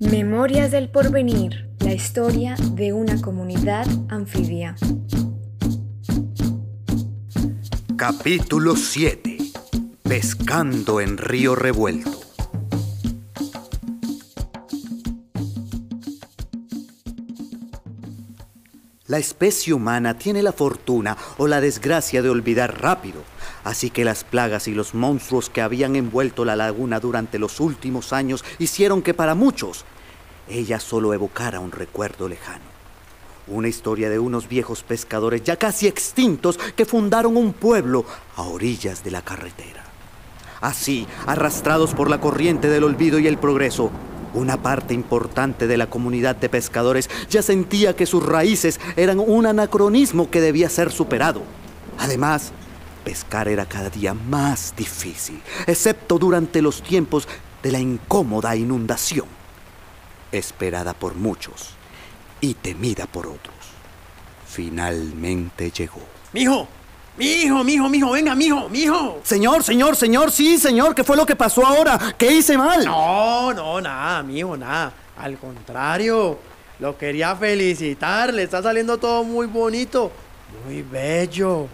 Memorias del Porvenir, la historia de una comunidad anfibia. Capítulo 7. Pescando en río revuelto. La especie humana tiene la fortuna o la desgracia de olvidar rápido, así que las plagas y los monstruos que habían envuelto la laguna durante los últimos años hicieron que para muchos ella solo evocara un recuerdo lejano. Una historia de unos viejos pescadores ya casi extintos que fundaron un pueblo a orillas de la carretera. Así, arrastrados por la corriente del olvido y el progreso, una parte importante de la comunidad de pescadores ya sentía que sus raíces eran un anacronismo que debía ser superado. Además, pescar era cada día más difícil, excepto durante los tiempos de la incómoda inundación, esperada por muchos y temida por otros. Finalmente llegó. ¡Mijo! ¡Mijo, mijo, mijo! ¡Venga, mijo, mijo! Señor, señor, señor, sí, señor, ¿qué fue lo que pasó ahora? ¿Qué hice mal? No, no, nada, mijo, nada. Al contrario, lo quería felicitar. Le está saliendo todo muy bonito, muy bello.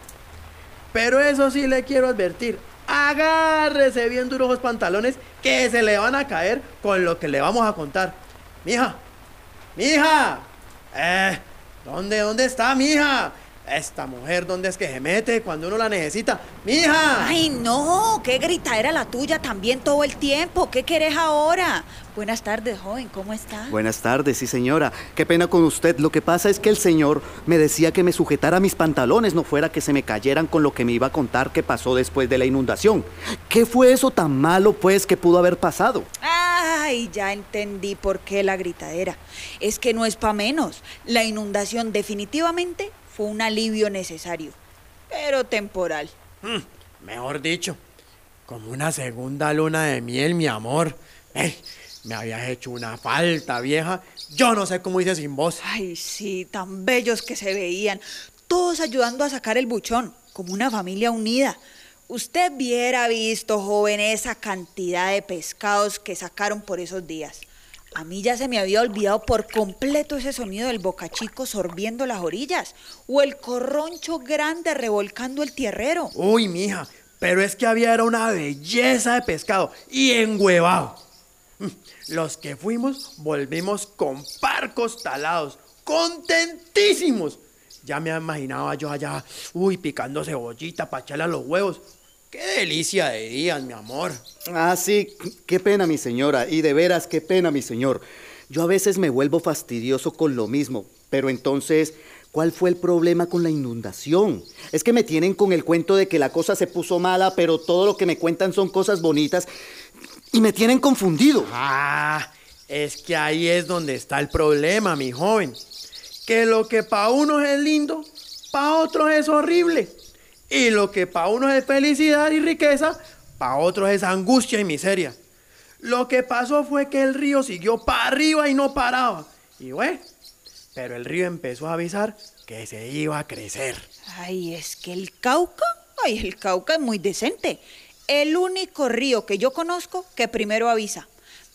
Pero eso sí le quiero advertir. Agárrese bien duros los pantalones que se le van a caer con lo que le vamos a contar. Mija, mija, eh, ¿dónde, dónde está mija? Esta mujer, ¿dónde es que se mete cuando uno la necesita? ¡Mija! Ay, no, qué grita era la tuya también todo el tiempo. ¿Qué querés ahora? Buenas tardes, joven, ¿cómo está? Buenas tardes, sí señora. Qué pena con usted. Lo que pasa es que el señor me decía que me sujetara mis pantalones, no fuera que se me cayeran con lo que me iba a contar que pasó después de la inundación. ¿Qué fue eso tan malo, pues, que pudo haber pasado? Ay, ya entendí por qué la gritadera. Es que no es pa' menos. La inundación definitivamente fue un alivio necesario, pero temporal. Hmm, mejor dicho, como una segunda luna de miel, mi amor. Me habías hecho una falta, vieja. Yo no sé cómo hice sin vos. Ay, sí, tan bellos que se veían, todos ayudando a sacar el buchón, como una familia unida. Usted hubiera visto, joven, esa cantidad de pescados que sacaron por esos días. A mí ya se me había olvidado por completo ese sonido del bocachico sorbiendo las orillas o el corroncho grande revolcando el tierrero. Uy, mija, pero es que había era una belleza de pescado y engüevado. Mm, los que fuimos volvimos con parcos talados, contentísimos. Ya me imaginaba yo allá, uy, picando cebollita para echarle a los huevos. Qué delicia de días, mi amor. Ah, sí, qué pena, mi señora. Y de veras, qué pena, mi señor. Yo a veces me vuelvo fastidioso con lo mismo. Pero entonces, ¿cuál fue el problema con la inundación? Es que me tienen con el cuento de que la cosa se puso mala, pero todo lo que me cuentan son cosas bonitas. Y me tienen confundido. Ah, es que ahí es donde está el problema, mi joven. Que lo que para uno es lindo, para otros es horrible. Y lo que para uno es felicidad y riqueza, para otros es angustia y miseria. Lo que pasó fue que el río siguió para arriba y no paraba. Y bueno, pero el río empezó a avisar que se iba a crecer. Ay, es que el Cauca, ay, el Cauca es muy decente. El único río que yo conozco que primero avisa.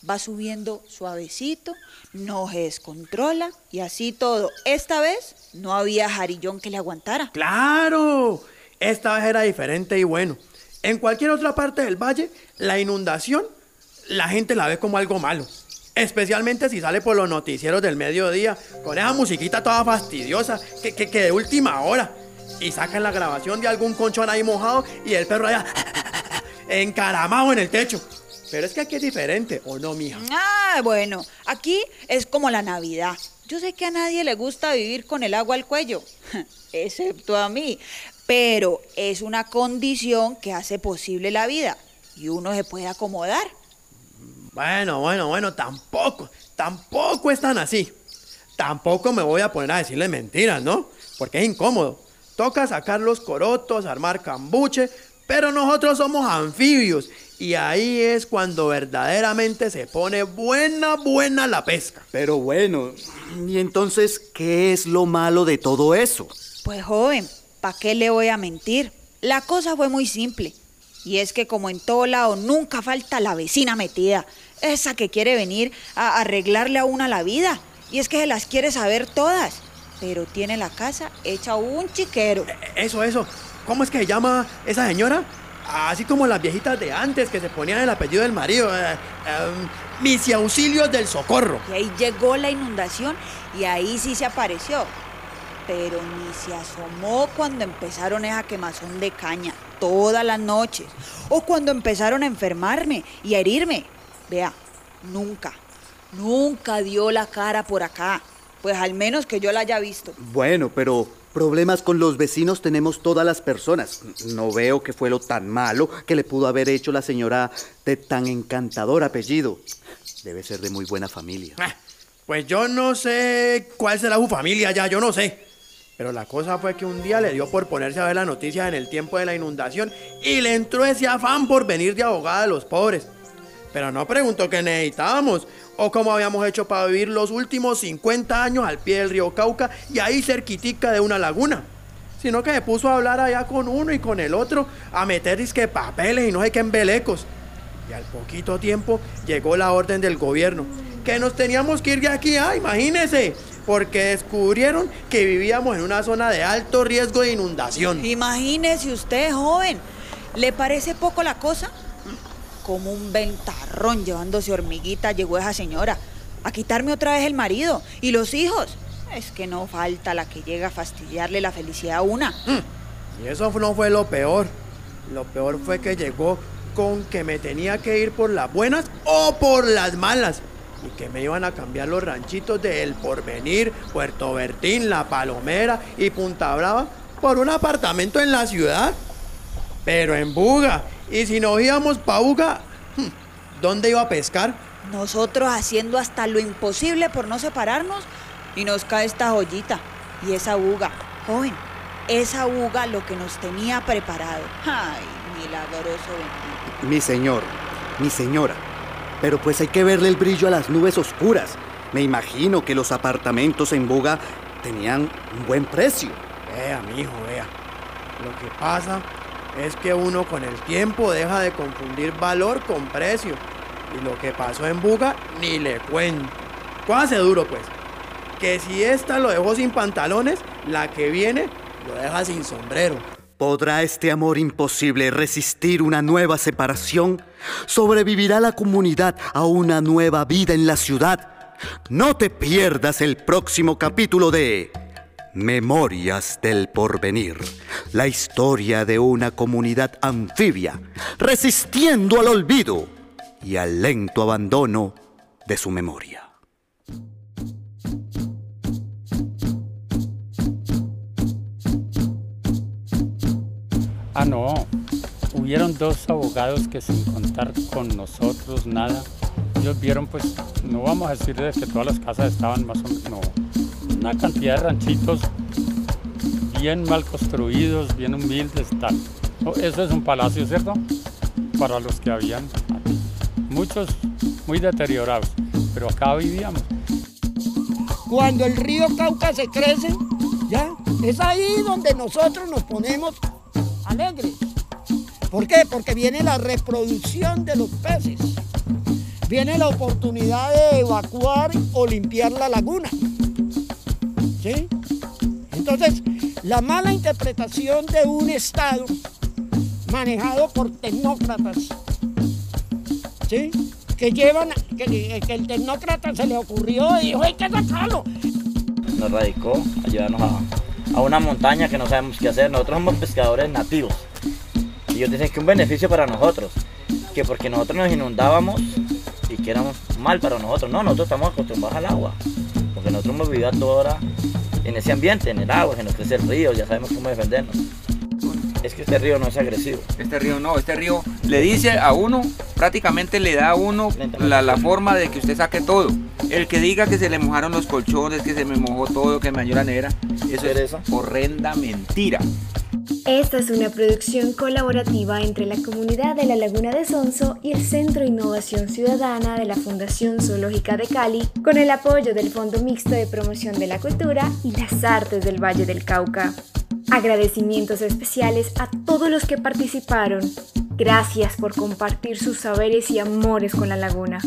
Va subiendo suavecito, no se descontrola y así todo. Esta vez no había jarillón que le aguantara. ¡Claro! Esta vez era diferente y bueno. En cualquier otra parte del valle, la inundación, la gente la ve como algo malo. Especialmente si sale por los noticieros del mediodía, con esa musiquita toda fastidiosa, que, que, que de última hora. Y sacan la grabación de algún conchón ahí mojado y el perro allá encaramado en el techo. Pero es que aquí es diferente, ¿o no, mija? Ah, bueno, aquí es como la Navidad. Yo sé que a nadie le gusta vivir con el agua al cuello, excepto a mí, pero es una condición que hace posible la vida y uno se puede acomodar. Bueno, bueno, bueno, tampoco, tampoco es tan así. Tampoco me voy a poner a decirle mentiras, ¿no? Porque es incómodo. Toca sacar los corotos, armar cambuche, pero nosotros somos anfibios y ahí es cuando verdaderamente se pone buena, buena la pesca. Pero bueno, ¿y entonces qué es lo malo de todo eso? Pues joven, ¿para qué le voy a mentir? La cosa fue muy simple. Y es que como en todo lado nunca falta la vecina metida. Esa que quiere venir a arreglarle a una la vida. Y es que se las quiere saber todas. Pero tiene la casa hecha un chiquero. E, eso, eso. ¿Cómo es que se llama esa señora? Así como las viejitas de antes que se ponían el apellido del marido. Eh, em, mis auxilios del socorro. Y ahí llegó la inundación y ahí sí se apareció. Pero ni se asomó cuando empezaron esa quemazón de caña todas las noches. O cuando empezaron a enfermarme y a herirme. Vea, nunca, nunca dio la cara por acá. Pues al menos que yo la haya visto. Bueno, pero problemas con los vecinos tenemos todas las personas. No veo que fue lo tan malo que le pudo haber hecho la señora de tan encantador apellido. Debe ser de muy buena familia. Ah, pues yo no sé cuál será su familia ya, yo no sé. Pero la cosa fue que un día le dio por ponerse a ver las noticias en el tiempo de la inundación y le entró ese afán por venir de abogada a los pobres. Pero no preguntó qué necesitábamos o cómo habíamos hecho para vivir los últimos 50 años al pie del río Cauca y ahí cerquitica de una laguna. Sino que me puso a hablar allá con uno y con el otro, a meter disque papeles y no sé qué embelecos. Y al poquito tiempo llegó la orden del gobierno, que nos teníamos que ir de aquí, ah, imagínese porque descubrieron que vivíamos en una zona de alto riesgo de inundación. Imagínese usted, joven, ¿le parece poco la cosa? Como un ventarrón llevándose hormiguita llegó esa señora a quitarme otra vez el marido y los hijos. Es que no falta la que llega a fastidiarle la felicidad a una. Mm. Y eso no fue lo peor. Lo peor fue que llegó con que me tenía que ir por las buenas o por las malas y que me iban a cambiar los ranchitos de El Porvenir, Puerto Bertín, La Palomera y Punta Brava por un apartamento en la ciudad. Pero en Buga. Y si nos íbamos pa' Buga, hmm, ¿dónde iba a pescar? Nosotros haciendo hasta lo imposible por no separarnos y nos cae esta joyita y esa Buga. Joven, esa Buga lo que nos tenía preparado. Ay, milagroso bendito. Mi señor, mi señora, pero pues hay que verle el brillo a las nubes oscuras. Me imagino que los apartamentos en Boga tenían un buen precio. Vea, mi hijo, vea. Lo que pasa es que uno con el tiempo deja de confundir valor con precio. Y lo que pasó en Buga ni le cuento. hace duro, pues. Que si esta lo dejó sin pantalones, la que viene lo deja sin sombrero. ¿Podrá este amor imposible resistir una nueva separación? ¿Sobrevivirá la comunidad a una nueva vida en la ciudad? No te pierdas el próximo capítulo de Memorias del Porvenir, la historia de una comunidad anfibia resistiendo al olvido y al lento abandono de su memoria. Ah, no. Hubieron dos abogados que sin contar con nosotros nada, ellos vieron pues, no vamos a decir que todas las casas estaban más o menos, no, una cantidad de ranchitos bien mal construidos, bien humildes, tal. Eso es un palacio, ¿cierto? Para los que habían, muchos muy deteriorados, pero acá vivíamos. Cuando el río Cauca se crece, ya, es ahí donde nosotros nos ponemos alegres. ¿Por qué? Porque viene la reproducción de los peces. Viene la oportunidad de evacuar o limpiar la laguna. ¿Sí? Entonces, la mala interpretación de un Estado manejado por tecnócratas, ¿sí? que llevan, que, el tecnócrata se le ocurrió y dijo, hay que sacarlo. Nos radicó ayudarnos a, a una montaña que no sabemos qué hacer. Nosotros somos pescadores nativos. Y ellos dicen que un beneficio para nosotros, que porque nosotros nos inundábamos y que éramos mal para nosotros. No, nosotros estamos acostumbrados al agua, porque nosotros hemos vivido toda hora en ese ambiente, en el agua, que nos crece el río, ya sabemos cómo defendernos. Es que este río no es agresivo. Este río no, este río le dice a uno, prácticamente le da a uno la, la forma de que usted saque todo. El que diga que se le mojaron los colchones, que se me mojó todo, que me dañó la nevera, eso es horrenda mentira. Esta es una producción colaborativa entre la comunidad de la Laguna de Sonso y el Centro de Innovación Ciudadana de la Fundación Zoológica de Cali, con el apoyo del Fondo Mixto de Promoción de la Cultura y las Artes del Valle del Cauca. Agradecimientos especiales a todos los que participaron, Gracias por compartir sus saberes y amores con la laguna.